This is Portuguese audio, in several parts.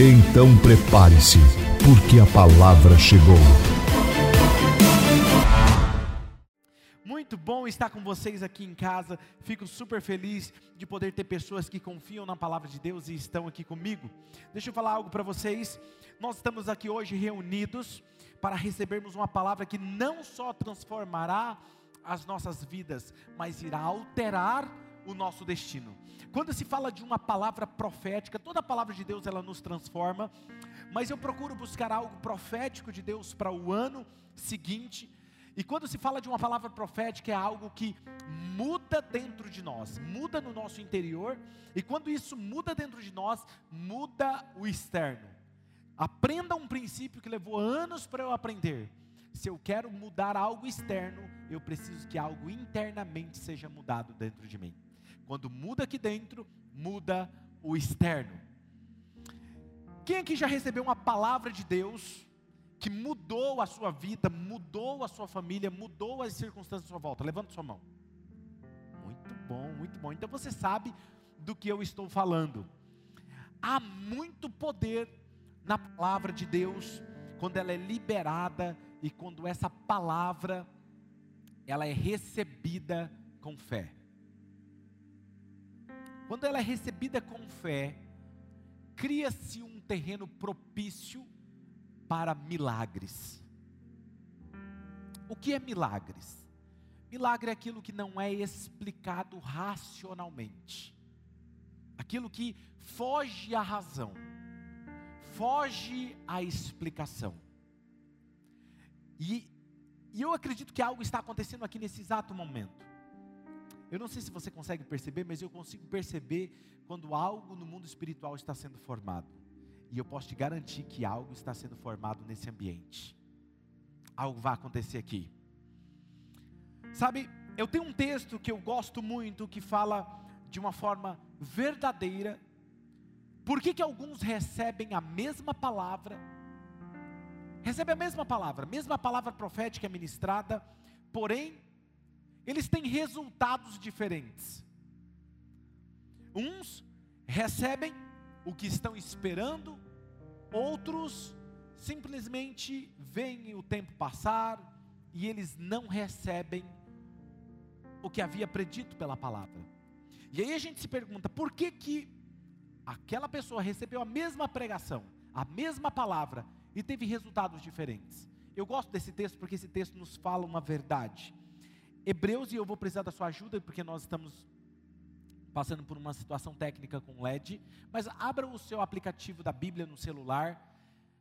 Então prepare-se, porque a palavra chegou. Muito bom estar com vocês aqui em casa. Fico super feliz de poder ter pessoas que confiam na palavra de Deus e estão aqui comigo. Deixa eu falar algo para vocês. Nós estamos aqui hoje reunidos para recebermos uma palavra que não só transformará as nossas vidas, mas irá alterar o nosso destino. Quando se fala de uma palavra profética, toda a palavra de Deus ela nos transforma, mas eu procuro buscar algo profético de Deus para o ano seguinte. E quando se fala de uma palavra profética, é algo que muda dentro de nós, muda no nosso interior, e quando isso muda dentro de nós, muda o externo. Aprenda um princípio que levou anos para eu aprender. Se eu quero mudar algo externo, eu preciso que algo internamente seja mudado dentro de mim. Quando muda aqui dentro, muda o externo. Quem aqui já recebeu uma palavra de Deus que mudou a sua vida, mudou a sua família, mudou as circunstâncias à sua volta? Levanta sua mão. Muito bom, muito bom. Então você sabe do que eu estou falando. Há muito poder na palavra de Deus quando ela é liberada e quando essa palavra ela é recebida com fé. Quando ela é recebida com fé, cria-se um terreno propício para milagres. O que é milagres? Milagre é aquilo que não é explicado racionalmente, aquilo que foge à razão, foge à explicação. E, e eu acredito que algo está acontecendo aqui nesse exato momento. Eu não sei se você consegue perceber, mas eu consigo perceber quando algo no mundo espiritual está sendo formado. E eu posso te garantir que algo está sendo formado nesse ambiente. Algo vai acontecer aqui. Sabe, eu tenho um texto que eu gosto muito que fala de uma forma verdadeira. Por que, que alguns recebem a mesma palavra? Recebem a mesma palavra, mesma palavra profética ministrada, porém eles têm resultados diferentes. Uns recebem o que estão esperando, outros simplesmente veem o tempo passar e eles não recebem o que havia predito pela palavra. E aí a gente se pergunta, por que que aquela pessoa recebeu a mesma pregação, a mesma palavra e teve resultados diferentes? Eu gosto desse texto porque esse texto nos fala uma verdade. Hebreus, e eu vou precisar da sua ajuda, porque nós estamos passando por uma situação técnica com LED, mas abra o seu aplicativo da Bíblia no celular,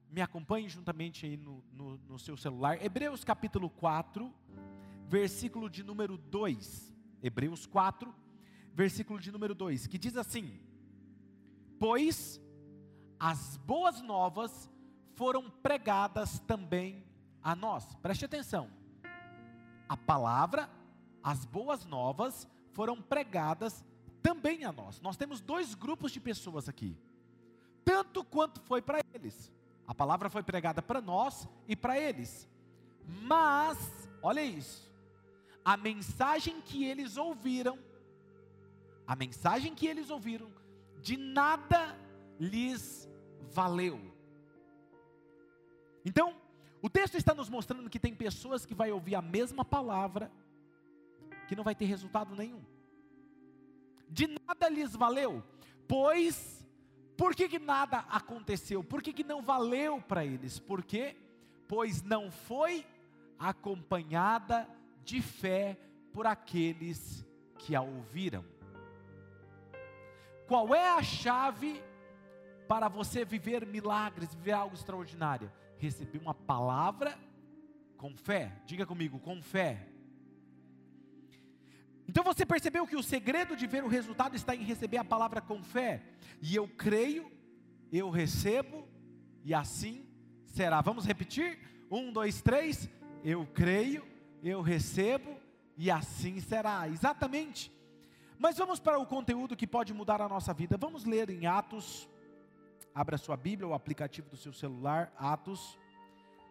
me acompanhe juntamente aí no, no, no seu celular. Hebreus capítulo 4, versículo de número 2. Hebreus 4, versículo de número 2, que diz assim: Pois as boas novas foram pregadas também a nós. Preste atenção. A palavra as boas novas foram pregadas também a nós. Nós temos dois grupos de pessoas aqui. Tanto quanto foi para eles. A palavra foi pregada para nós e para eles. Mas, olha isso. A mensagem que eles ouviram, a mensagem que eles ouviram, de nada lhes valeu. Então, o texto está nos mostrando que tem pessoas que vai ouvir a mesma palavra que não vai ter resultado nenhum. De nada lhes valeu, pois, por que, que nada aconteceu? Por que, que não valeu para eles? Por quê? Pois não foi acompanhada de fé por aqueles que a ouviram. Qual é a chave para você viver milagres, viver algo extraordinário? Receber uma palavra com fé. Diga comigo, com fé. Então você percebeu que o segredo de ver o resultado está em receber a palavra com fé. E eu creio, eu recebo e assim será. Vamos repetir? Um, dois, três. Eu creio, eu recebo e assim será. Exatamente. Mas vamos para o conteúdo que pode mudar a nossa vida. Vamos ler em Atos. Abra sua Bíblia, o aplicativo do seu celular, Atos,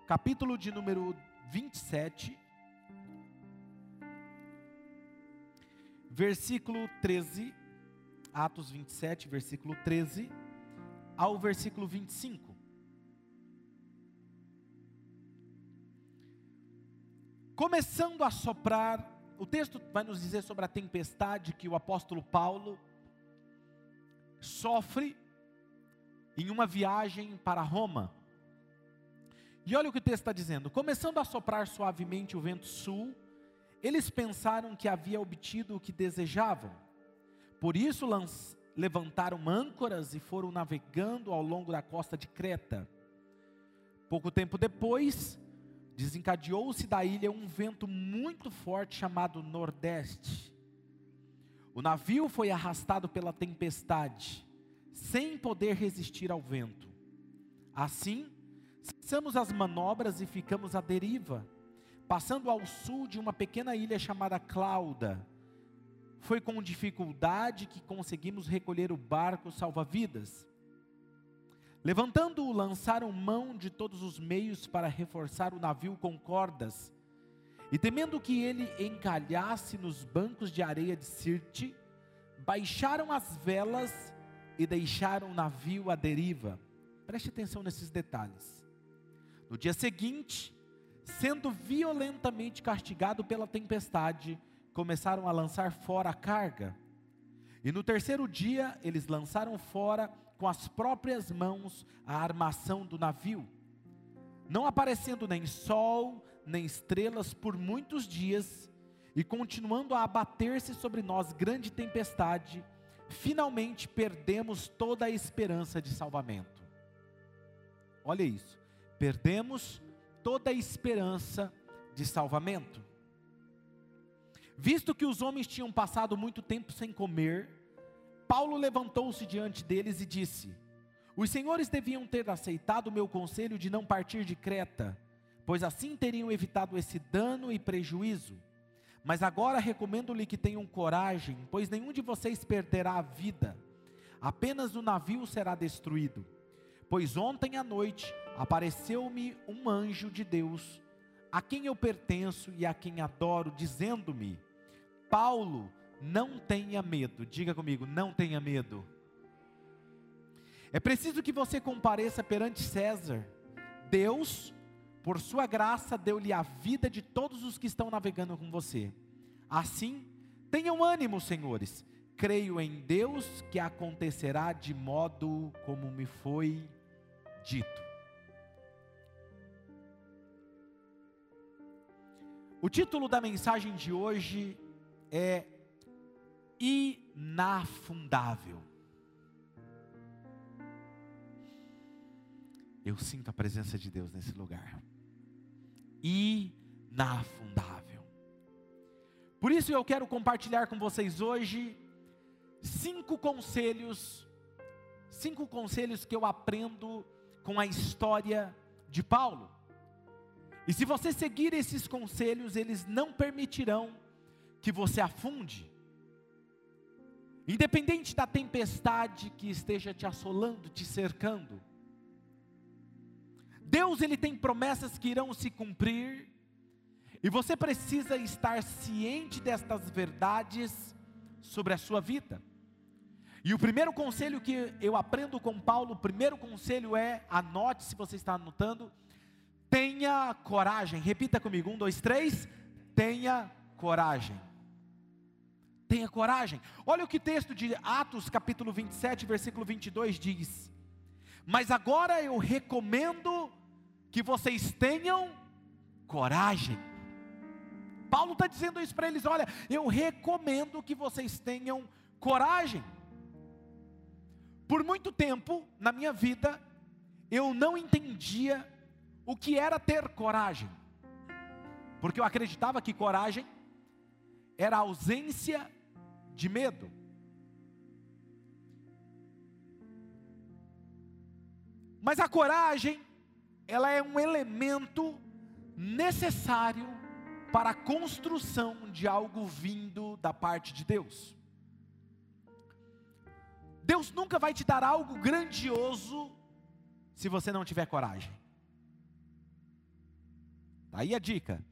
capítulo de número 27, versículo 13. Atos 27, versículo 13 ao versículo 25. Começando a soprar, o texto vai nos dizer sobre a tempestade que o apóstolo Paulo sofre em uma viagem para Roma. E olha o que o texto está dizendo: começando a soprar suavemente o vento sul, eles pensaram que havia obtido o que desejavam. Por isso levantaram âncoras e foram navegando ao longo da costa de Creta. Pouco tempo depois, desencadeou-se da ilha um vento muito forte chamado Nordeste. O navio foi arrastado pela tempestade, sem poder resistir ao vento. Assim, cessamos as manobras e ficamos à deriva, passando ao sul de uma pequena ilha chamada Clauda. Foi com dificuldade que conseguimos recolher o barco salva-vidas. Levantando-o, lançaram mão de todos os meios para reforçar o navio com cordas. E temendo que ele encalhasse nos bancos de areia de Sirte, baixaram as velas e deixaram o navio à deriva. Preste atenção nesses detalhes. No dia seguinte, sendo violentamente castigado pela tempestade, começaram a lançar fora a carga. E no terceiro dia, eles lançaram fora com as próprias mãos a armação do navio, não aparecendo nem sol, nem estrelas por muitos dias, e continuando a abater-se sobre nós grande tempestade, finalmente perdemos toda a esperança de salvamento. Olha isso, perdemos toda a esperança de salvamento. Visto que os homens tinham passado muito tempo sem comer, Paulo levantou-se diante deles e disse: Os senhores deviam ter aceitado o meu conselho de não partir de Creta, pois assim teriam evitado esse dano e prejuízo. Mas agora recomendo-lhe que tenham coragem, pois nenhum de vocês perderá a vida, apenas o navio será destruído. Pois ontem à noite apareceu-me um anjo de Deus, a quem eu pertenço e a quem adoro, dizendo-me: Paulo, não tenha medo. Diga comigo, não tenha medo. É preciso que você compareça perante César. Deus, por sua graça, deu-lhe a vida de todos os que estão navegando com você. Assim, tenham ânimo, senhores. Creio em Deus que acontecerá de modo como me foi dito. O título da mensagem de hoje é inafundável. Eu sinto a presença de Deus nesse lugar. Inafundável. Por isso eu quero compartilhar com vocês hoje cinco conselhos, cinco conselhos que eu aprendo com a história de Paulo. E se você seguir esses conselhos, eles não permitirão que você afunde. Independente da tempestade que esteja te assolando, te cercando, Deus ele tem promessas que irão se cumprir, e você precisa estar ciente destas verdades sobre a sua vida. E o primeiro conselho que eu aprendo com Paulo, o primeiro conselho é, anote se você está anotando, tenha coragem. Repita comigo, um, dois, três, tenha coragem. Tenha coragem. Olha o que texto de Atos, capítulo 27, versículo 22 diz: Mas agora eu recomendo que vocês tenham coragem. Paulo está dizendo isso para eles: olha, eu recomendo que vocês tenham coragem. Por muito tempo na minha vida, eu não entendia o que era ter coragem, porque eu acreditava que coragem era ausência de medo. Mas a coragem, ela é um elemento necessário para a construção de algo vindo da parte de Deus. Deus nunca vai te dar algo grandioso se você não tiver coragem. Tá aí a dica.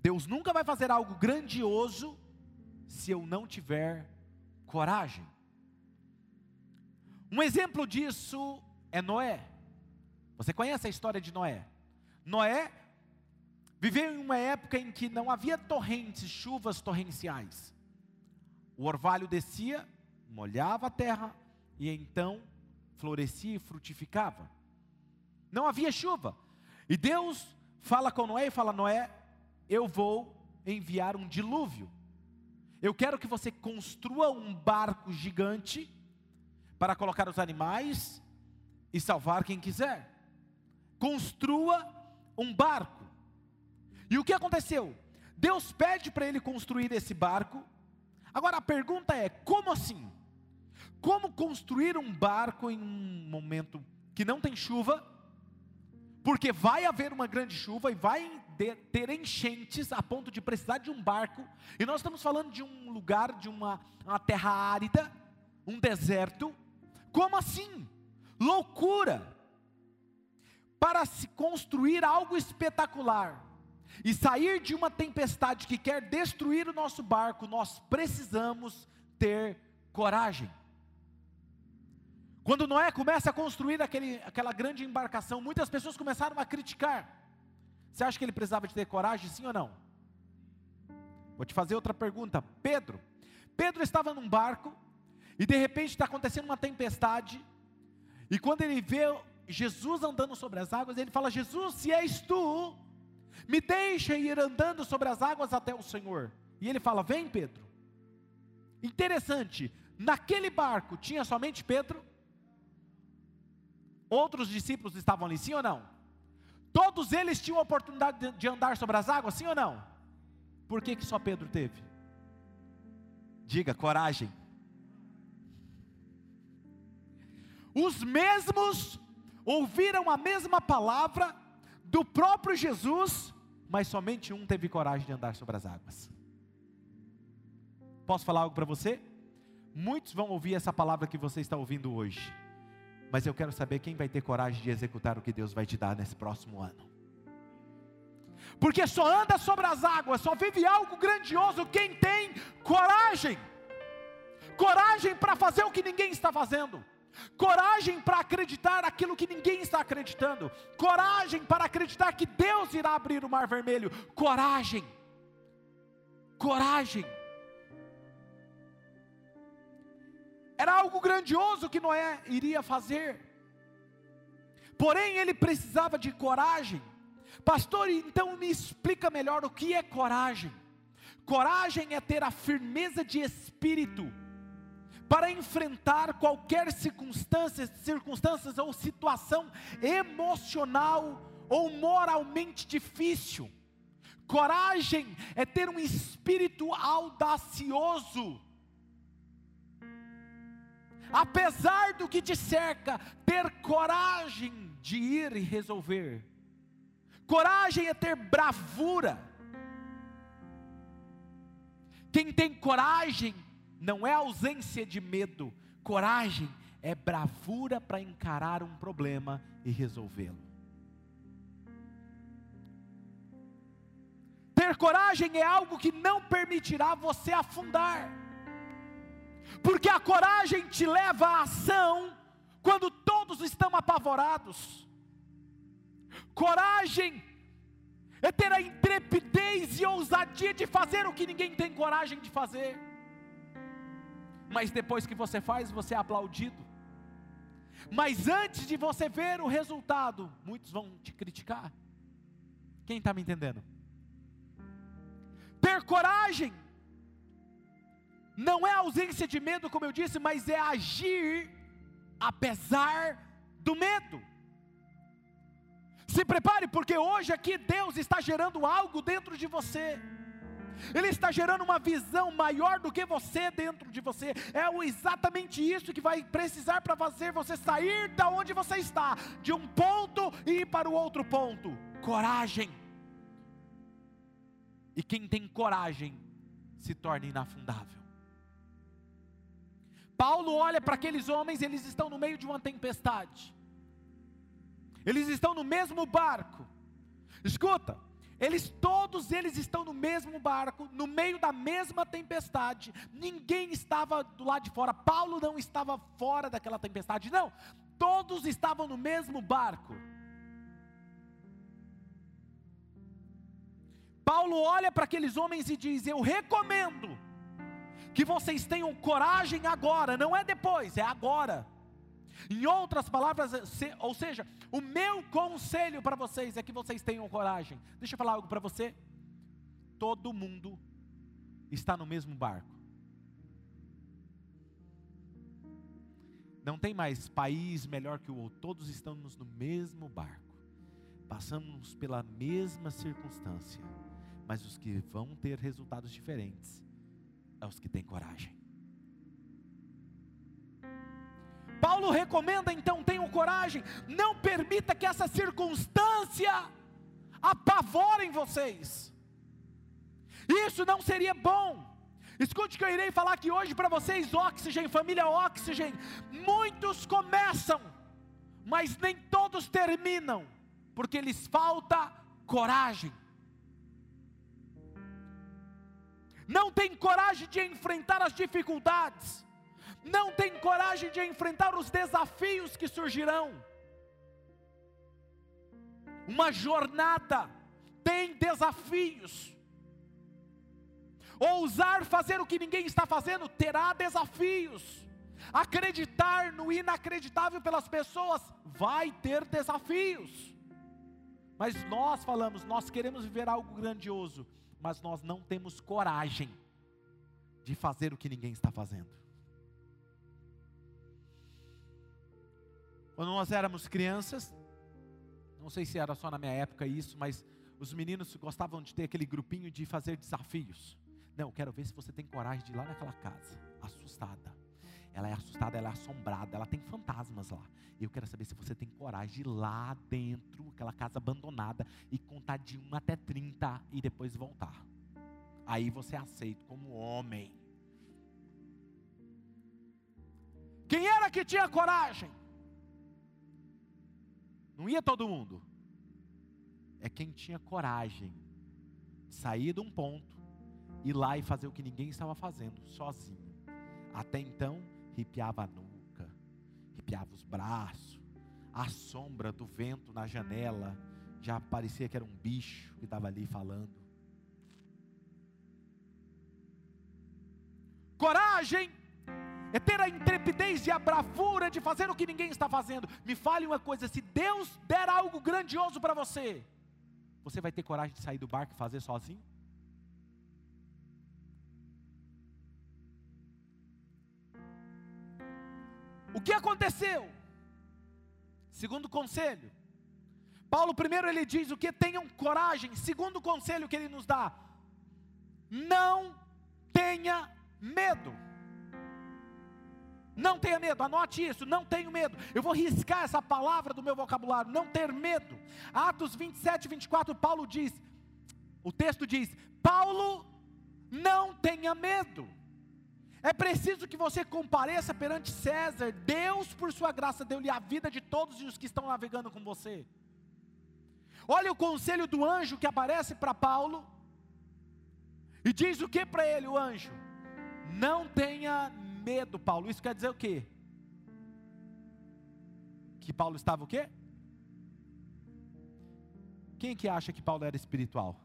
Deus nunca vai fazer algo grandioso se eu não tiver coragem. Um exemplo disso é Noé. Você conhece a história de Noé? Noé viveu em uma época em que não havia torrentes, chuvas torrenciais. O orvalho descia, molhava a terra e então florescia e frutificava. Não havia chuva. E Deus fala com Noé e fala: Noé, eu vou enviar um dilúvio. Eu quero que você construa um barco gigante para colocar os animais e salvar quem quiser. Construa um barco. E o que aconteceu? Deus pede para ele construir esse barco. Agora a pergunta é: como assim? Como construir um barco em um momento que não tem chuva? Porque vai haver uma grande chuva e vai ter enchentes a ponto de precisar de um barco. E nós estamos falando de um lugar, de uma, uma terra árida, um deserto. Como assim? Loucura! Para se construir algo espetacular e sair de uma tempestade que quer destruir o nosso barco, nós precisamos ter coragem. Quando Noé começa a construir aquele, aquela grande embarcação, muitas pessoas começaram a criticar. Você acha que ele precisava de ter coragem, sim ou não? Vou te fazer outra pergunta. Pedro. Pedro estava num barco e de repente está acontecendo uma tempestade. E quando ele vê Jesus andando sobre as águas, ele fala: Jesus, se és tu, me deixa ir andando sobre as águas até o Senhor. E ele fala: Vem, Pedro. Interessante, naquele barco tinha somente Pedro? Outros discípulos estavam ali, sim ou não? Todos eles tinham a oportunidade de andar sobre as águas, sim ou não? Por que, que só Pedro teve? Diga, coragem. Os mesmos ouviram a mesma palavra do próprio Jesus, mas somente um teve coragem de andar sobre as águas. Posso falar algo para você? Muitos vão ouvir essa palavra que você está ouvindo hoje mas eu quero saber quem vai ter coragem de executar o que Deus vai te dar nesse próximo ano. Porque só anda sobre as águas, só vive algo grandioso quem tem coragem. Coragem para fazer o que ninguém está fazendo. Coragem para acreditar aquilo que ninguém está acreditando. Coragem para acreditar que Deus irá abrir o mar vermelho. Coragem. Coragem. Era algo grandioso que Noé iria fazer. Porém, ele precisava de coragem. Pastor, então me explica melhor o que é coragem. Coragem é ter a firmeza de espírito para enfrentar qualquer circunstância, circunstâncias ou situação emocional ou moralmente difícil. Coragem é ter um espírito audacioso apesar do que te cerca, ter coragem de ir e resolver. Coragem é ter bravura. Quem tem coragem não é ausência de medo, coragem é bravura para encarar um problema e resolvê-lo. Ter coragem é algo que não permitirá você afundar porque a coragem te leva à ação quando todos estão apavorados. Coragem é ter a intrepidez e ousadia de fazer o que ninguém tem coragem de fazer. Mas depois que você faz, você é aplaudido. Mas antes de você ver o resultado, muitos vão te criticar. Quem está me entendendo? Ter coragem não é ausência de medo, como eu disse, mas é agir apesar do medo. Se prepare, porque hoje aqui Deus está gerando algo dentro de você. Ele está gerando uma visão maior do que você dentro de você. É exatamente isso que vai precisar para fazer você sair da onde você está, de um ponto e ir para o outro ponto. Coragem. E quem tem coragem se torna inafundável. Paulo olha para aqueles homens, eles estão no meio de uma tempestade. Eles estão no mesmo barco. Escuta, eles todos eles estão no mesmo barco, no meio da mesma tempestade. Ninguém estava do lado de fora. Paulo não estava fora daquela tempestade, não. Todos estavam no mesmo barco. Paulo olha para aqueles homens e diz: Eu recomendo que vocês tenham coragem agora, não é depois, é agora. Em outras palavras, ou seja, o meu conselho para vocês é que vocês tenham coragem. Deixa eu falar algo para você. Todo mundo está no mesmo barco. Não tem mais país melhor que o outro, todos estamos no mesmo barco. Passamos pela mesma circunstância, mas os que vão ter resultados diferentes é os que têm coragem. Paulo recomenda então, tenham coragem, não permita que essa circunstância apavorem vocês. Isso não seria bom. Escute que eu irei falar aqui hoje para vocês, oxigênio, família oxigênio. Muitos começam, mas nem todos terminam, porque lhes falta coragem. Não tem coragem de enfrentar as dificuldades não tem coragem de enfrentar os desafios que surgirão. Uma jornada tem desafios. Ousar fazer o que ninguém está fazendo terá desafios. Acreditar no inacreditável pelas pessoas vai ter desafios. Mas nós falamos, nós queremos viver algo grandioso, mas nós não temos coragem de fazer o que ninguém está fazendo. Quando nós éramos crianças, não sei se era só na minha época isso, mas os meninos gostavam de ter aquele grupinho de fazer desafios. Não, quero ver se você tem coragem de ir lá naquela casa, assustada. Ela é assustada, ela é assombrada, ela tem fantasmas lá. Eu quero saber se você tem coragem de ir lá dentro, aquela casa abandonada, e contar de 1 até 30 e depois voltar. Aí você é aceito como homem. Quem era que tinha coragem? Não ia todo mundo. É quem tinha coragem de sair de um ponto, ir lá e fazer o que ninguém estava fazendo, sozinho. Até então, ripiava a nuca, ripiava os braços, a sombra do vento na janela já parecia que era um bicho que estava ali falando. Coragem é ter a intrepidez e a bravura de fazer o que ninguém está fazendo. Me fale uma coisa: se Deus der algo grandioso para você, você vai ter coragem de sair do barco e fazer sozinho? O que aconteceu? Segundo conselho, Paulo primeiro ele diz o que tenham coragem. Segundo conselho que ele nos dá, não tenha medo. Não tenha medo, anote isso, não tenho medo. Eu vou riscar essa palavra do meu vocabulário, não ter medo. Atos 27, 24, Paulo diz, o texto diz: Paulo, não tenha medo. É preciso que você compareça perante César. Deus, por sua graça, deu-lhe a vida de todos os que estão navegando com você. Olha o conselho do anjo que aparece para Paulo. E diz o que para ele, o anjo? Não tenha medo, Paulo. Isso quer dizer o quê? Que Paulo estava o quê? Quem que acha que Paulo era espiritual?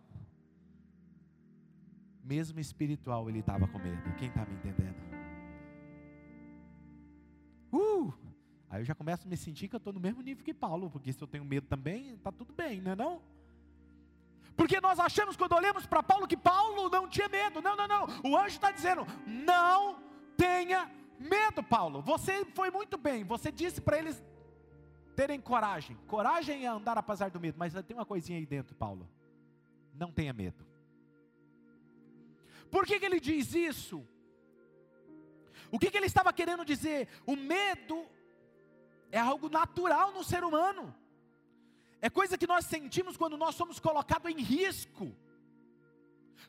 Mesmo espiritual ele estava com medo. Quem está me entendendo? Uh! Aí eu já começo a me sentir que eu estou no mesmo nível que Paulo, porque se eu tenho medo também, está tudo bem, não é não? Porque nós achamos quando olhamos para Paulo que Paulo não tinha medo. Não, não, não. O anjo está dizendo: não tenha medo, Paulo. Você foi muito bem. Você disse para eles terem coragem. Coragem é andar apesar do medo. Mas tem uma coisinha aí dentro, Paulo. Não tenha medo. Por que, que ele diz isso? O que, que ele estava querendo dizer? O medo é algo natural no ser humano, é coisa que nós sentimos quando nós somos colocados em risco.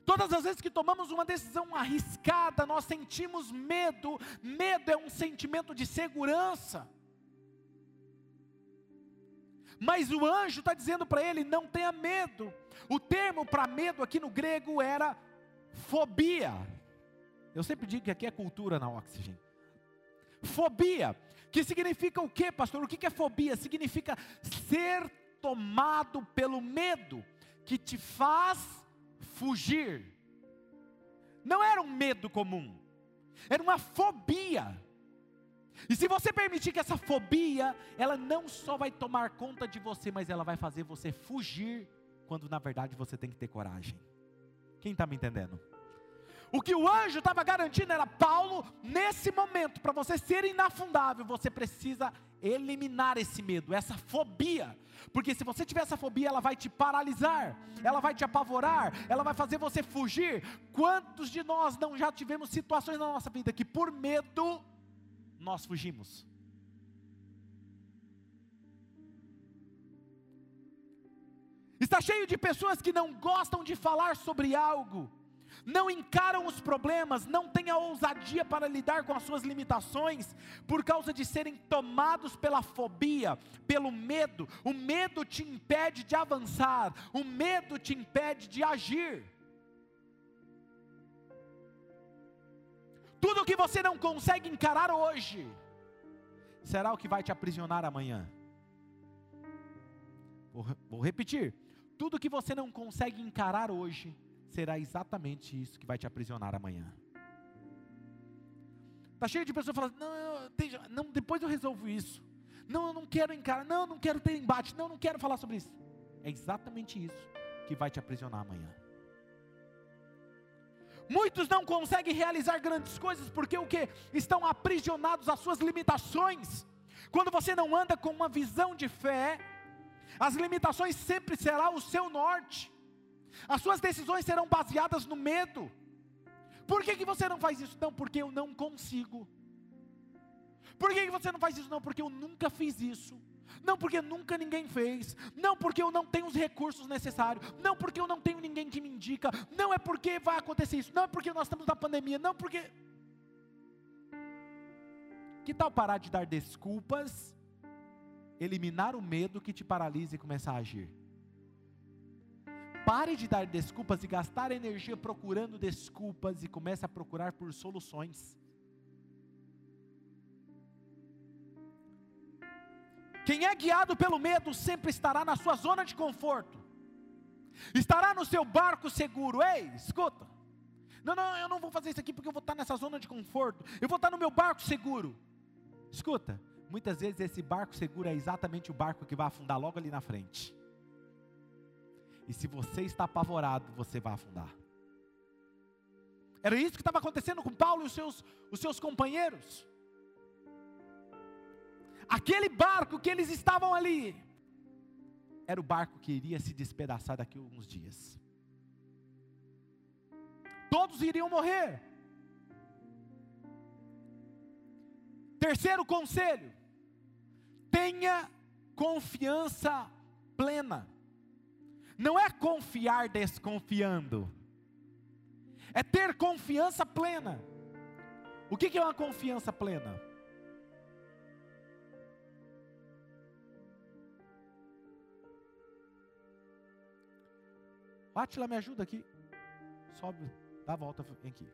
Todas as vezes que tomamos uma decisão arriscada, nós sentimos medo. Medo é um sentimento de segurança. Mas o anjo está dizendo para ele: não tenha medo. O termo para medo aqui no grego era fobia. Eu sempre digo que aqui é cultura na oxigênio. Fobia, que significa o que, pastor? O que é fobia? Significa ser tomado pelo medo, que te faz fugir. Não era um medo comum, era uma fobia. E se você permitir que essa fobia, ela não só vai tomar conta de você, mas ela vai fazer você fugir, quando na verdade você tem que ter coragem. Quem está me entendendo? O que o anjo estava garantindo era: Paulo, nesse momento, para você ser inafundável, você precisa eliminar esse medo, essa fobia. Porque se você tiver essa fobia, ela vai te paralisar, ela vai te apavorar, ela vai fazer você fugir. Quantos de nós não já tivemos situações na nossa vida que por medo nós fugimos? Está cheio de pessoas que não gostam de falar sobre algo não encaram os problemas, não têm a ousadia para lidar com as suas limitações, por causa de serem tomados pela fobia, pelo medo. O medo te impede de avançar, o medo te impede de agir. Tudo que você não consegue encarar hoje, será o que vai te aprisionar amanhã. Vou, repetir: tudo que você não consegue encarar hoje, será exatamente isso que vai te aprisionar amanhã. Está cheio de pessoas falando, não, eu, não, depois eu resolvo isso. Não, eu não quero encarar, não, eu não quero ter embate, não, eu não quero falar sobre isso. É exatamente isso que vai te aprisionar amanhã. Muitos não conseguem realizar grandes coisas porque o que? Estão aprisionados às suas limitações. Quando você não anda com uma visão de fé, as limitações sempre será o seu norte. As suas decisões serão baseadas no medo. Por que, que você não faz isso? Não, porque eu não consigo. Por que, que você não faz isso? Não, porque eu nunca fiz isso. Não porque nunca ninguém fez. Não porque eu não tenho os recursos necessários. Não porque eu não tenho ninguém que me indica. Não é porque vai acontecer isso. Não é porque nós estamos na pandemia. Não porque. Que tal parar de dar desculpas, eliminar o medo que te paralisa e começar a agir? Pare de dar desculpas e gastar energia procurando desculpas e comece a procurar por soluções. Quem é guiado pelo medo sempre estará na sua zona de conforto, estará no seu barco seguro. Ei, escuta. Não, não, eu não vou fazer isso aqui porque eu vou estar nessa zona de conforto. Eu vou estar no meu barco seguro. Escuta, muitas vezes esse barco seguro é exatamente o barco que vai afundar logo ali na frente. E se você está apavorado, você vai afundar. Era isso que estava acontecendo com Paulo e os seus, os seus companheiros. Aquele barco que eles estavam ali, era o barco que iria se despedaçar daqui a alguns dias. Todos iriam morrer. Terceiro conselho: tenha confiança plena não é confiar desconfiando, é ter confiança plena. O que é uma confiança plena? Atila, me ajuda aqui. Sobe, dá a volta aqui.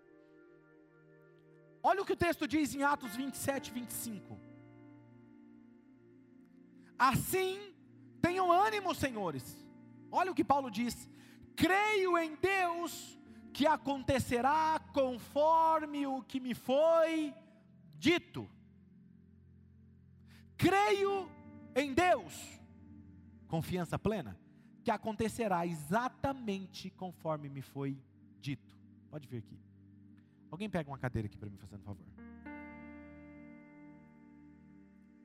Olha o que o texto diz em Atos 27, 25. Assim, tenham ânimo, senhores Olha o que Paulo diz: creio em Deus que acontecerá conforme o que me foi dito. Creio em Deus, confiança plena, que acontecerá exatamente conforme me foi dito. Pode vir aqui. Alguém pega uma cadeira aqui para mim, fazendo favor.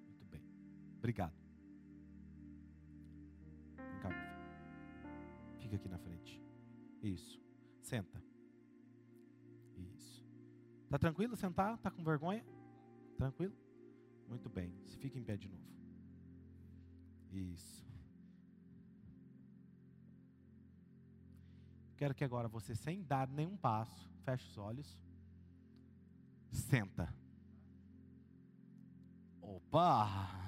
Muito bem. Obrigado. Fica aqui na frente. Isso. Senta. Tá tranquilo sentar? Tá com vergonha? Tranquilo? Muito bem. Se fica em pé de novo. Isso. Quero que agora você, sem dar nenhum passo, feche os olhos. Senta. Opa!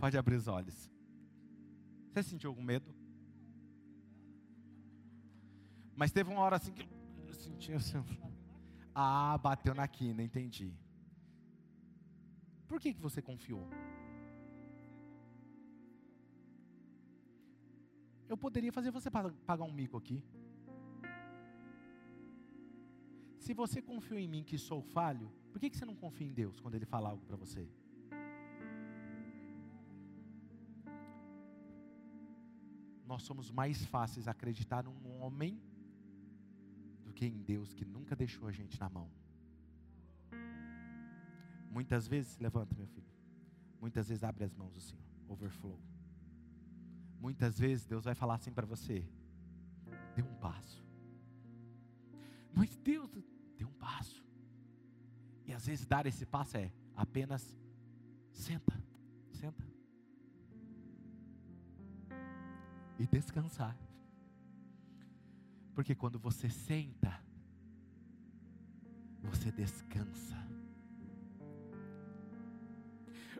Pode abrir os olhos. Você sentiu algum medo? Mas teve uma hora assim que eu senti assim. Ah, bateu na quina, entendi. Por que, que você confiou? Eu poderia fazer você pagar um mico aqui. Se você confiou em mim que sou falho, por que, que você não confia em Deus quando Ele fala algo para você? Nós somos mais fáceis a acreditar num homem do que em Deus que nunca deixou a gente na mão. Muitas vezes, levanta meu filho. Muitas vezes abre as mãos assim, overflow. Muitas vezes Deus vai falar assim para você: dê um passo. Mas Deus, dê um passo. E às vezes dar esse passo é apenas senta. E descansar. Porque quando você senta, você descansa.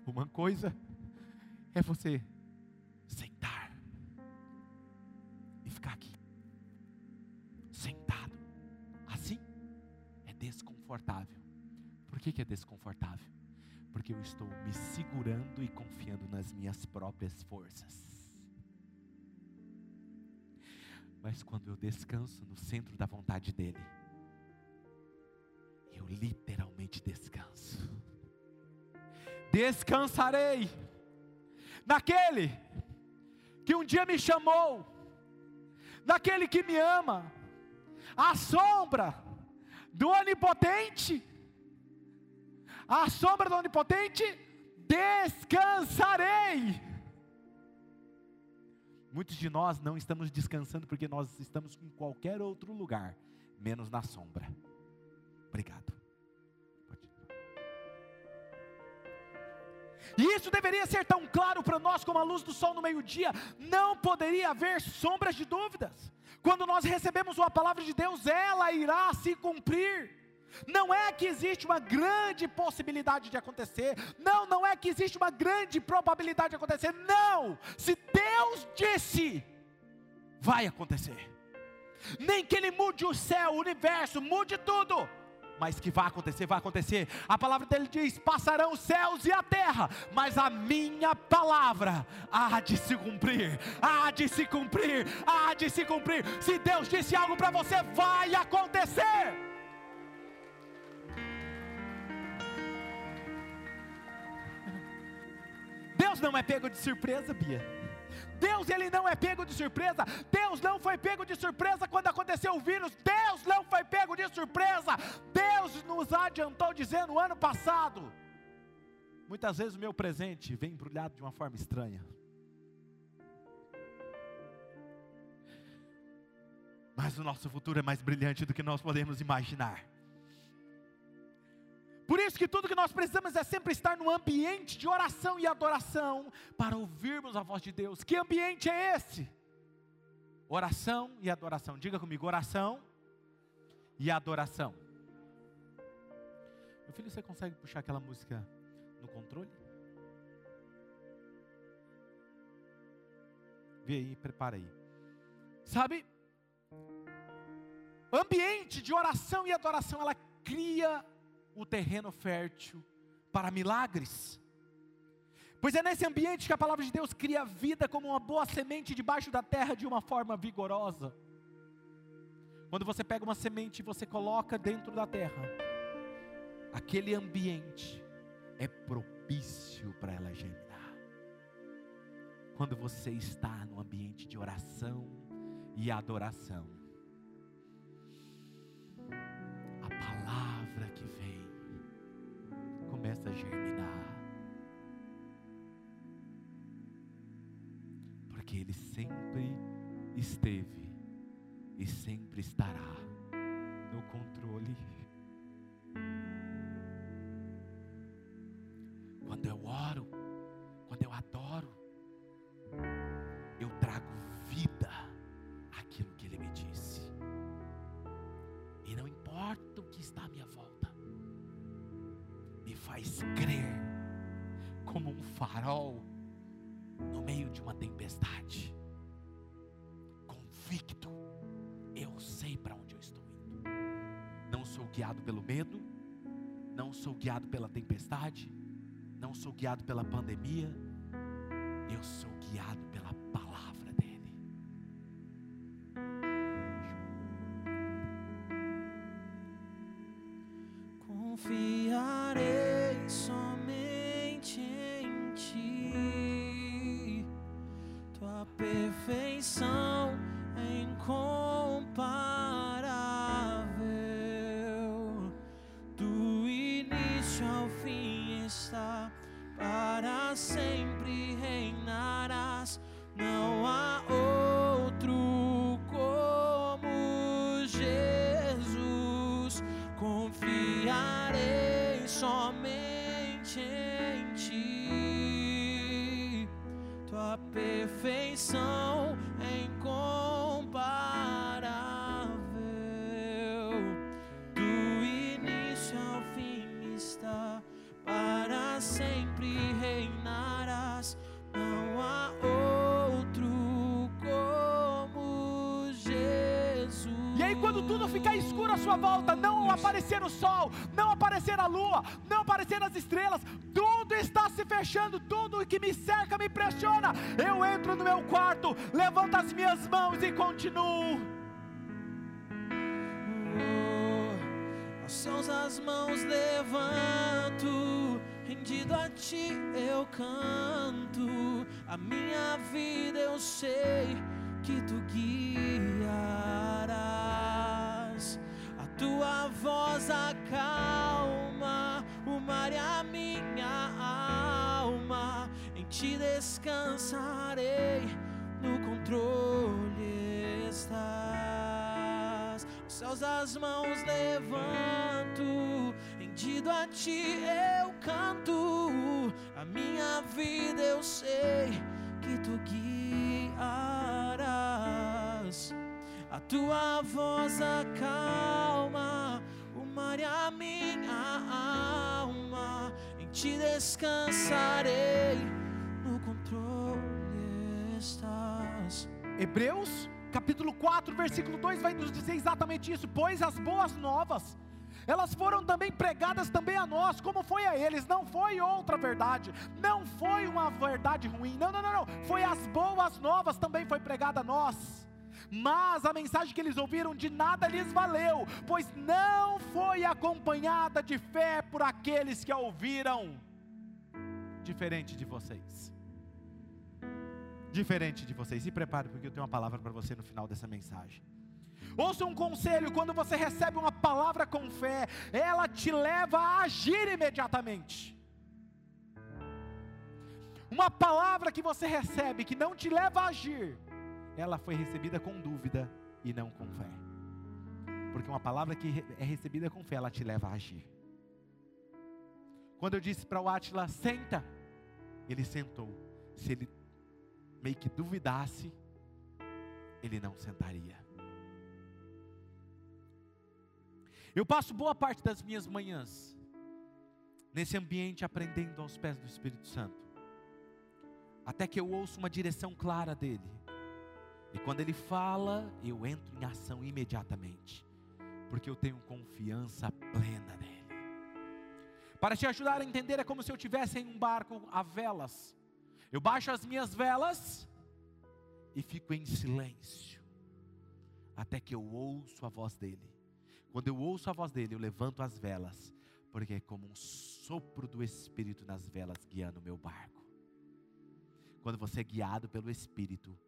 Uma coisa é você sentar e ficar aqui, sentado. Assim é desconfortável. Por que, que é desconfortável? Porque eu estou me segurando e confiando nas minhas próprias forças. Mas quando eu descanso no centro da vontade dEle, eu literalmente descanso. Descansarei naquele que um dia me chamou, naquele que me ama, à sombra do onipotente, à sombra do onipotente, descansarei. Muitos de nós não estamos descansando porque nós estamos em qualquer outro lugar, menos na sombra. Obrigado. E isso deveria ser tão claro para nós como a luz do sol no meio-dia. Não poderia haver sombras de dúvidas. Quando nós recebemos uma palavra de Deus, ela irá se cumprir. Não é que existe uma grande possibilidade de acontecer. Não, não é que existe uma grande probabilidade de acontecer. Não! Se Deus disse, vai acontecer. Nem que Ele mude o céu, o universo, mude tudo. Mas que vai acontecer, vai acontecer. A palavra dele diz: passarão os céus e a terra, mas a minha palavra há de se cumprir, há de se cumprir, há de se cumprir. Se Deus disse algo para você, vai acontecer. Deus não é pego de surpresa, Bia. Deus ele não é pego de surpresa. Deus não foi pego de surpresa quando aconteceu o vírus. Deus não foi pego de surpresa. Deus nos adiantou dizendo ano passado. Muitas vezes o meu presente vem embrulhado de uma forma estranha. Mas o nosso futuro é mais brilhante do que nós podemos imaginar. Por isso que tudo que nós precisamos é sempre estar no ambiente de oração e adoração para ouvirmos a voz de Deus. Que ambiente é esse? Oração e adoração. Diga comigo, oração e adoração. Meu filho, você consegue puxar aquela música no controle? Vê aí, prepara aí. Sabe? Ambiente de oração e adoração, ela cria o terreno fértil para milagres. Pois é nesse ambiente que a palavra de Deus cria vida como uma boa semente debaixo da terra de uma forma vigorosa. Quando você pega uma semente e você coloca dentro da terra, aquele ambiente é propício para ela germinar. Quando você está no ambiente de oração e adoração, começa a germinar. Porque Ele sempre esteve e sempre estará no controle. Farol no meio de uma tempestade. Convicto, eu sei para onde eu estou indo. Não sou guiado pelo medo, não sou guiado pela tempestade, não sou guiado pela pandemia, eu sou guiado escuro à sua volta, não aparecer o sol, não aparecer a lua, não aparecer as estrelas, tudo está se fechando, tudo que me cerca me pressiona. Eu entro no meu quarto, levanto as minhas mãos e continuo. Ti descansarei, no controle estás. Os céus as mãos levanto, rendido a ti eu canto. A minha vida eu sei que tu guiarás. A tua voz acalma o mar e a minha alma. Em ti descansarei, Hebreus, capítulo 4, versículo 2 vai nos dizer exatamente isso, pois as boas novas elas foram também pregadas também a nós, como foi a eles, não foi outra verdade, não foi uma verdade ruim, não, não, não, não, foi as boas novas também foi pregada a nós. Mas a mensagem que eles ouviram de nada lhes valeu, pois não foi acompanhada de fé por aqueles que a ouviram. Diferente de vocês. Diferente de vocês. Se prepare, porque eu tenho uma palavra para você no final dessa mensagem. Ouça um conselho: quando você recebe uma palavra com fé, ela te leva a agir imediatamente. Uma palavra que você recebe que não te leva a agir, ela foi recebida com dúvida e não com fé. Porque uma palavra que é recebida com fé, ela te leva a agir. Quando eu disse para o Atila, senta, ele sentou. Se ele meio que duvidasse, ele não sentaria. Eu passo boa parte das minhas manhãs nesse ambiente aprendendo aos pés do Espírito Santo, até que eu ouço uma direção clara dele. E quando ele fala, eu entro em ação imediatamente, porque eu tenho confiança plena nele. Para te ajudar a entender, é como se eu estivesse em um barco a velas. Eu baixo as minhas velas e fico em silêncio, até que eu ouço a voz dele. Quando eu ouço a voz dele, eu levanto as velas, porque é como um sopro do Espírito nas velas guiando o meu barco. Quando você é guiado pelo Espírito,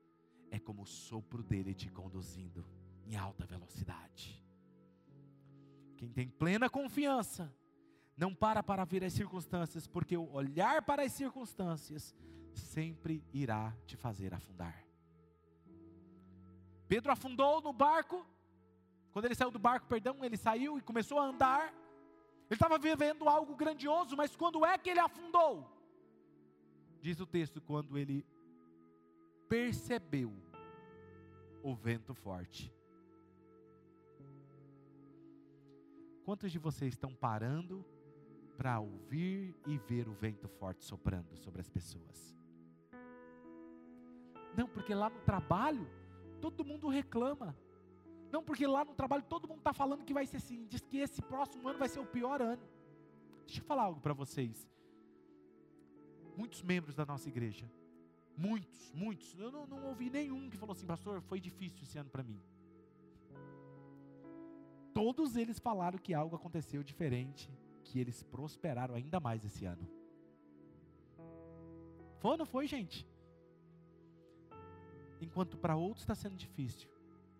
é como o sopro dele te conduzindo em alta velocidade. Quem tem plena confiança, não para para ver as circunstâncias, porque o olhar para as circunstâncias sempre irá te fazer afundar. Pedro afundou no barco. Quando ele saiu do barco, perdão, ele saiu e começou a andar. Ele estava vivendo algo grandioso, mas quando é que ele afundou? Diz o texto, quando ele percebeu o vento forte. Quantos de vocês estão parando para ouvir e ver o vento forte soprando sobre as pessoas? Não, porque lá no trabalho todo mundo reclama. Não, porque lá no trabalho todo mundo está falando que vai ser assim. Diz que esse próximo ano vai ser o pior ano. Deixa eu falar algo para vocês. Muitos membros da nossa igreja, muitos, muitos, eu não, não ouvi nenhum que falou assim, pastor, foi difícil esse ano para mim. Todos eles falaram que algo aconteceu diferente, que eles prosperaram ainda mais esse ano. Foi ou não foi, gente? Enquanto para outros está sendo difícil,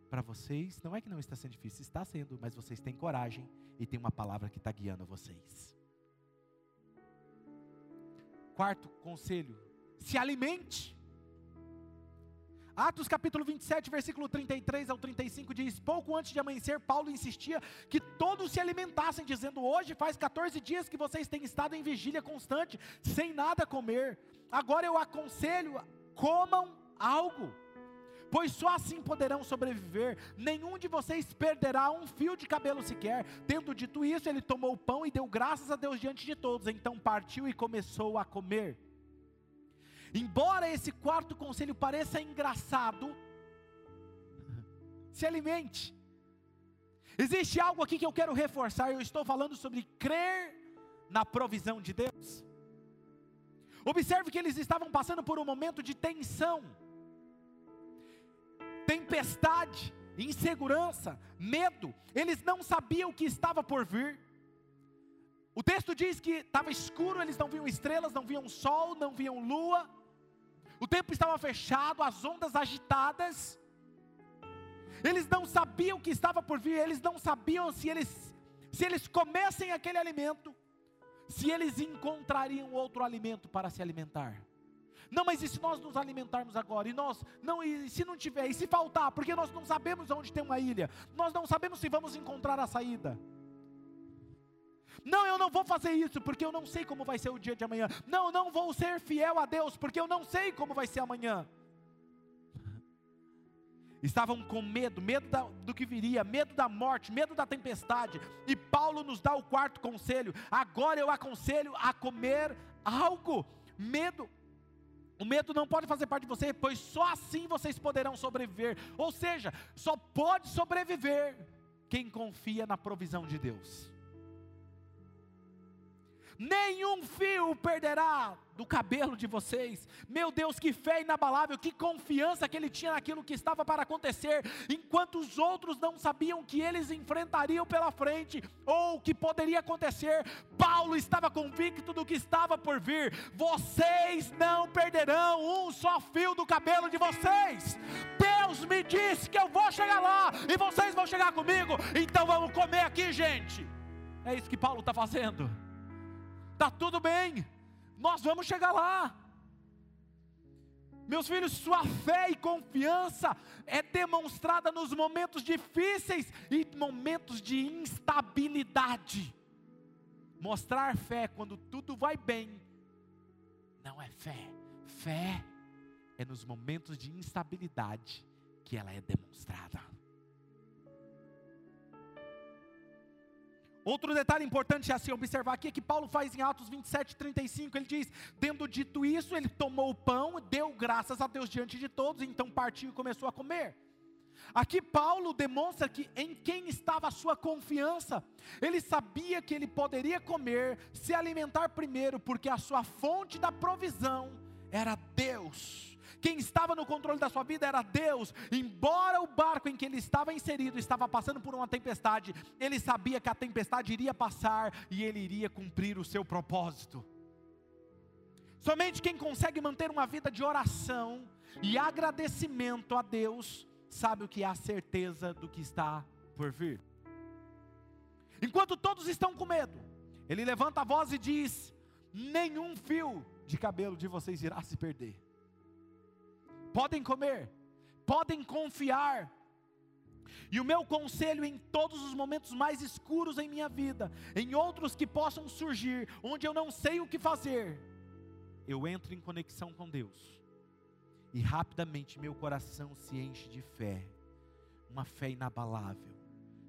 para vocês não é que não está sendo difícil, está sendo, mas vocês têm coragem e tem uma palavra que está guiando vocês. Quarto conselho: se alimente. Atos capítulo 27, versículo 33 ao 35 diz: Pouco antes de amanhecer, Paulo insistia que todos se alimentassem, dizendo: Hoje faz 14 dias que vocês têm estado em vigília constante, sem nada comer. Agora eu aconselho: comam algo, pois só assim poderão sobreviver. Nenhum de vocês perderá um fio de cabelo sequer. Tendo dito isso, ele tomou o pão e deu graças a Deus diante de todos. Então partiu e começou a comer. Embora esse quarto conselho pareça engraçado, se alimente. Existe algo aqui que eu quero reforçar. Eu estou falando sobre crer na provisão de Deus. Observe que eles estavam passando por um momento de tensão, tempestade, insegurança, medo. Eles não sabiam o que estava por vir. O texto diz que estava escuro, eles não viam estrelas, não viam sol, não viam lua o tempo estava fechado, as ondas agitadas, eles não sabiam o que estava por vir, eles não sabiam se eles, se eles comessem aquele alimento, se eles encontrariam outro alimento para se alimentar. Não, mas e se nós nos alimentarmos agora? E nós, não, e se não tiver, e se faltar? Porque nós não sabemos onde tem uma ilha, nós não sabemos se vamos encontrar a saída. Não, eu não vou fazer isso porque eu não sei como vai ser o dia de amanhã. Não, não vou ser fiel a Deus porque eu não sei como vai ser amanhã. Estavam com medo, medo da, do que viria, medo da morte, medo da tempestade. E Paulo nos dá o quarto conselho. Agora eu aconselho a comer algo. Medo. O medo não pode fazer parte de você, pois só assim vocês poderão sobreviver. Ou seja, só pode sobreviver quem confia na provisão de Deus nenhum fio perderá do cabelo de vocês. Meu Deus, que fé inabalável, que confiança que ele tinha naquilo que estava para acontecer, enquanto os outros não sabiam que eles enfrentariam pela frente ou o que poderia acontecer. Paulo estava convicto do que estava por vir. Vocês não perderão um só fio do cabelo de vocês. Deus me disse que eu vou chegar lá e vocês vão chegar comigo. Então vamos comer aqui, gente. É isso que Paulo está fazendo está tudo bem, nós vamos chegar lá. Meus filhos, sua fé e confiança é demonstrada nos momentos difíceis e momentos de instabilidade. Mostrar fé quando tudo vai bem não é fé. Fé é nos momentos de instabilidade que ela é demonstrada. Outro detalhe importante a se observar aqui é que Paulo faz em Atos 27, 35, ele diz: Tendo dito isso, ele tomou o pão, deu graças a Deus diante de todos, então partiu e começou a comer. Aqui Paulo demonstra que em quem estava a sua confiança. Ele sabia que ele poderia comer, se alimentar primeiro, porque a sua fonte da provisão era Deus. Quem estava no controle da sua vida era Deus. Embora o barco em que ele estava inserido estava passando por uma tempestade, ele sabia que a tempestade iria passar e ele iria cumprir o seu propósito. Somente quem consegue manter uma vida de oração e agradecimento a Deus sabe o que é a certeza do que está por vir. Enquanto todos estão com medo, ele levanta a voz e diz: Nenhum fio de cabelo de vocês irá se perder podem comer, podem confiar E o meu conselho em todos os momentos mais escuros em minha vida, em outros que possam surgir, onde eu não sei o que fazer, eu entro em conexão com Deus. E rapidamente meu coração se enche de fé, uma fé inabalável,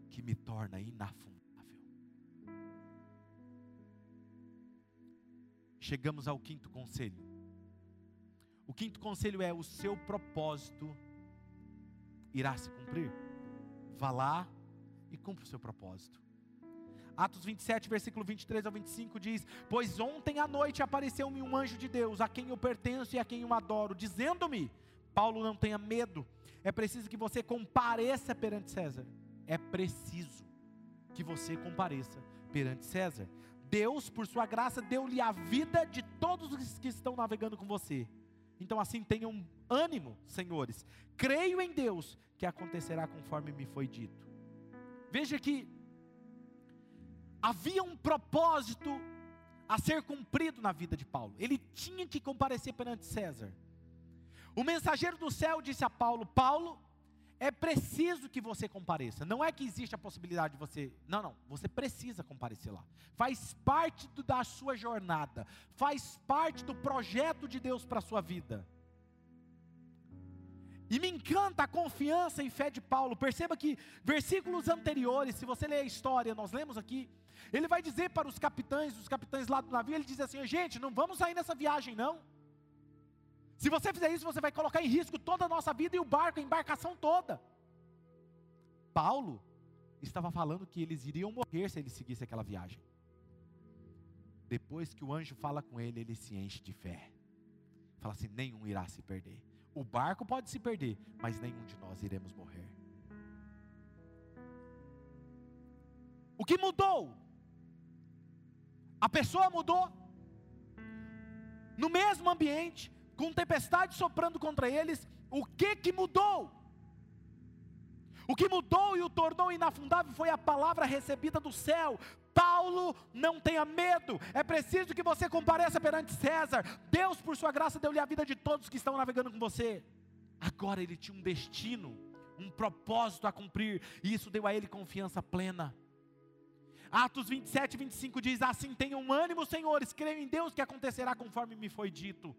que me torna inafundável. Chegamos ao quinto conselho. O quinto conselho é: o seu propósito irá se cumprir. Vá lá e cumpra o seu propósito. Atos 27, versículo 23 ao 25 diz: Pois ontem à noite apareceu-me um anjo de Deus, a quem eu pertenço e a quem eu adoro, dizendo-me: Paulo, não tenha medo, é preciso que você compareça perante César. É preciso que você compareça perante César. Deus, por sua graça, deu-lhe a vida de todos os que estão navegando com você. Então, assim, tenham ânimo, senhores. Creio em Deus que acontecerá conforme me foi dito. Veja que havia um propósito a ser cumprido na vida de Paulo. Ele tinha que comparecer perante César. O mensageiro do céu disse a Paulo: Paulo, é preciso que você compareça. Não é que existe a possibilidade de você. Não, não. Você precisa comparecer lá. Faz parte do, da sua jornada. Faz parte do projeto de Deus para a sua vida. E me encanta a confiança e fé de Paulo. Perceba que versículos anteriores, se você ler a história, nós lemos aqui, ele vai dizer para os capitães, os capitães lá do navio, ele diz assim: gente, não vamos sair nessa viagem, não. Se você fizer isso, você vai colocar em risco toda a nossa vida e o barco, a embarcação toda. Paulo estava falando que eles iriam morrer se eles seguissem aquela viagem. Depois que o anjo fala com ele, ele se enche de fé. Fala assim: nenhum irá se perder. O barco pode se perder, mas nenhum de nós iremos morrer. O que mudou? A pessoa mudou. No mesmo ambiente, com tempestade soprando contra eles, o que que mudou? O que mudou e o tornou inafundável foi a palavra recebida do céu. Paulo, não tenha medo, é preciso que você compareça perante César. Deus, por sua graça, deu-lhe a vida de todos que estão navegando com você. Agora ele tinha um destino, um propósito a cumprir, e isso deu a ele confiança plena. Atos 27, 25 diz: Assim tenham ânimo, senhores, creio em Deus que acontecerá conforme me foi dito.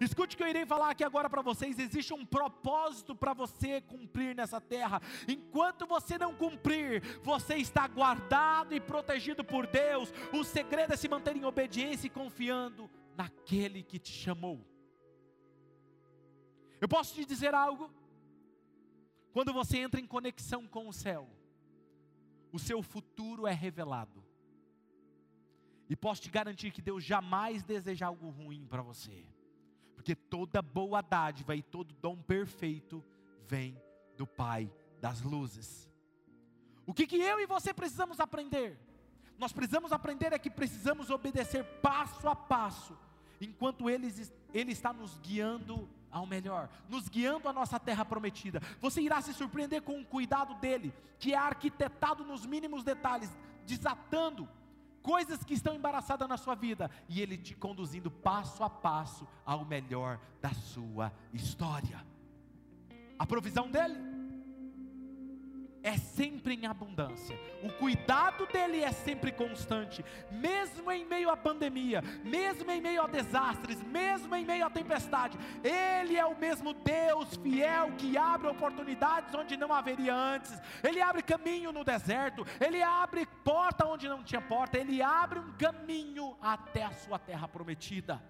Escute o que eu irei falar aqui agora para vocês: existe um propósito para você cumprir nessa terra. Enquanto você não cumprir, você está guardado e protegido por Deus. O segredo é se manter em obediência e confiando naquele que te chamou. Eu posso te dizer algo? Quando você entra em conexão com o céu, o seu futuro é revelado. E posso te garantir que Deus jamais deseja algo ruim para você. Porque toda boa dádiva e todo dom perfeito vem do Pai das luzes. O que, que eu e você precisamos aprender? Nós precisamos aprender é que precisamos obedecer passo a passo, enquanto ele, ele está nos guiando ao melhor, nos guiando à nossa terra prometida. Você irá se surpreender com o cuidado dele, que é arquitetado nos mínimos detalhes, desatando coisas que estão embaraçadas na sua vida e Ele te conduzindo passo a passo ao melhor da sua história. A provisão dele é sempre em abundância. O cuidado dele é sempre constante, mesmo em meio à pandemia, mesmo em meio a desastres, mesmo em meio à tempestade. Ele é o mesmo Deus fiel que abre oportunidades onde não haveria antes. Ele abre caminho no deserto, ele abre porta onde não tinha porta, ele abre um caminho até a sua terra prometida.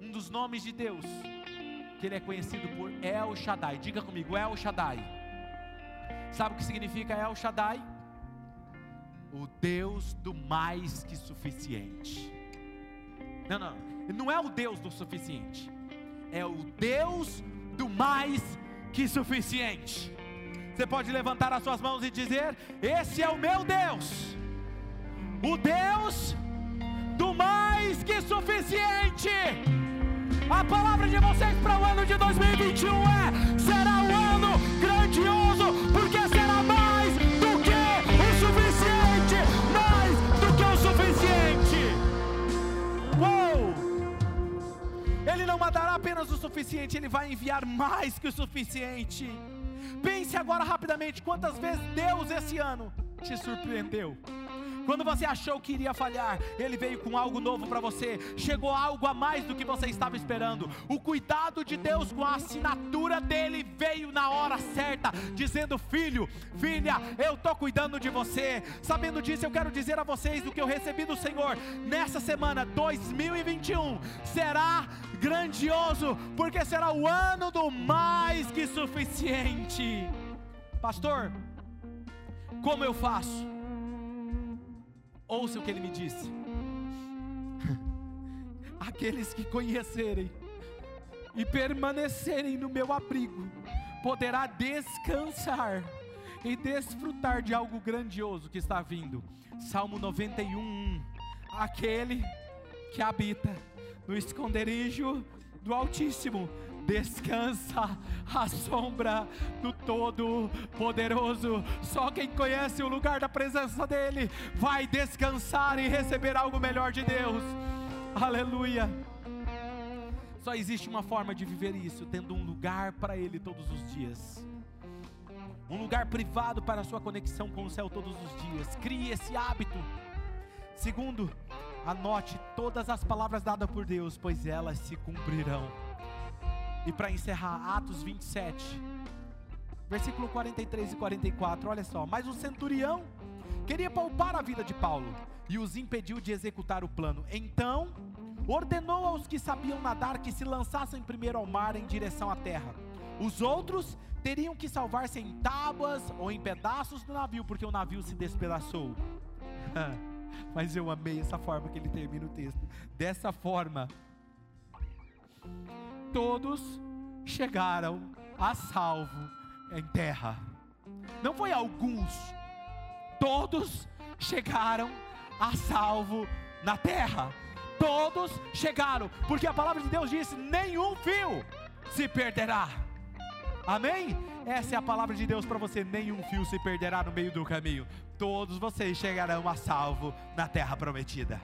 Um dos nomes de Deus que ele é conhecido por El Shaddai. Diga comigo, El Shaddai Sabe o que significa El Shaddai? O Deus do mais que suficiente. Não, não, não é o Deus do suficiente. É o Deus do mais que suficiente. Você pode levantar as suas mãos e dizer: Esse é o meu Deus, o Deus do mais que suficiente. A palavra de vocês para o ano de 2021 é: será um ano grandioso, Mandará apenas o suficiente, ele vai enviar mais que o suficiente. Pense agora rapidamente quantas vezes Deus esse ano te surpreendeu. Quando você achou que iria falhar, Ele veio com algo novo para você. Chegou algo a mais do que você estava esperando. O cuidado de Deus com a assinatura dele veio na hora certa, dizendo: Filho, filha, eu estou cuidando de você. Sabendo disso, eu quero dizer a vocês o que eu recebi do Senhor nessa semana 2021 será grandioso, porque será o ano do mais que suficiente. Pastor, como eu faço? Ouça o que ele me disse. Aqueles que conhecerem e permanecerem no meu abrigo, poderá descansar e desfrutar de algo grandioso que está vindo. Salmo 91, aquele que habita no esconderijo do Altíssimo descansa à sombra do Todo-Poderoso. Só quem conhece o lugar da presença dEle vai descansar e receber algo melhor de Deus. Aleluia. Só existe uma forma de viver isso, tendo um lugar para Ele todos os dias. Um lugar privado para a sua conexão com o céu todos os dias. Crie esse hábito. Segundo, anote todas as palavras dadas por Deus, pois elas se cumprirão. E para encerrar, Atos 27, versículo 43 e 44, olha só. Mas o centurião queria poupar a vida de Paulo e os impediu de executar o plano. Então, ordenou aos que sabiam nadar que se lançassem primeiro ao mar em direção à terra. Os outros teriam que salvar-se em tábuas ou em pedaços do navio, porque o navio se despedaçou. Mas eu amei essa forma que ele termina o texto. Dessa forma, todos chegaram a salvo em terra. Não foi alguns, todos chegaram a salvo na terra. Todos chegaram, porque a palavra de Deus disse: nenhum fio se perderá. Amém? Essa é a palavra de Deus para você: nenhum fio se perderá no meio do caminho. Todos vocês chegarão a salvo na terra prometida.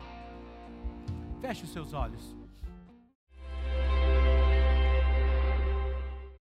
Feche os seus olhos.